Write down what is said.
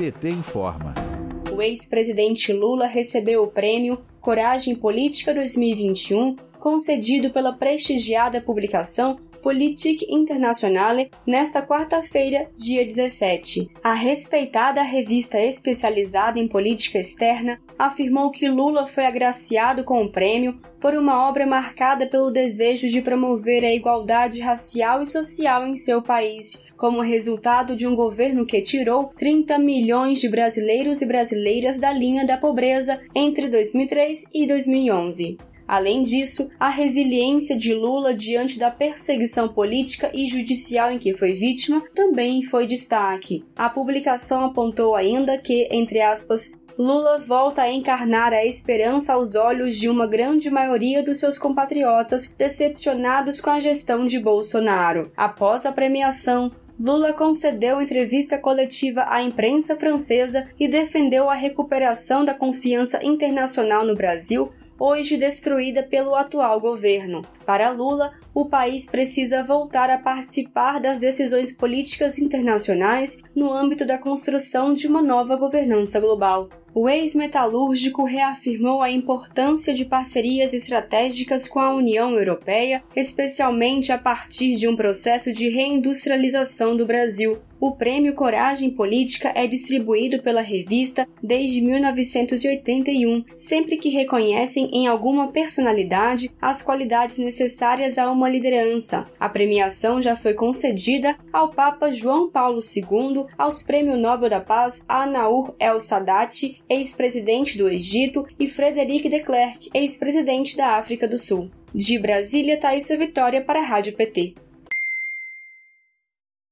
PT informa. O ex-presidente Lula recebeu o prêmio Coragem Política 2021, concedido pela prestigiada publicação Politique Internationale nesta quarta-feira, dia 17. A respeitada revista especializada em política externa afirmou que Lula foi agraciado com o prêmio por uma obra marcada pelo desejo de promover a igualdade racial e social em seu país, como resultado de um governo que tirou 30 milhões de brasileiros e brasileiras da linha da pobreza entre 2003 e 2011. Além disso, a resiliência de Lula diante da perseguição política e judicial em que foi vítima também foi destaque. A publicação apontou ainda que, entre aspas, Lula volta a encarnar a esperança aos olhos de uma grande maioria dos seus compatriotas decepcionados com a gestão de Bolsonaro. Após a premiação, Lula concedeu entrevista coletiva à imprensa francesa e defendeu a recuperação da confiança internacional no Brasil hoje destruída pelo atual governo. Para Lula, o país precisa voltar a participar das decisões políticas internacionais no âmbito da construção de uma nova governança global. O ex-metalúrgico reafirmou a importância de parcerias estratégicas com a União Europeia, especialmente a partir de um processo de reindustrialização do Brasil, o Prêmio Coragem Política é distribuído pela revista desde 1981, sempre que reconhecem em alguma personalidade as qualidades necessárias a uma liderança. A premiação já foi concedida ao Papa João Paulo II, aos Prêmio Nobel da Paz Anaur El Sadat, ex-presidente do Egito, e Frederic de Klerk, ex-presidente da África do Sul. De Brasília, Thaisa Vitória para a Rádio PT.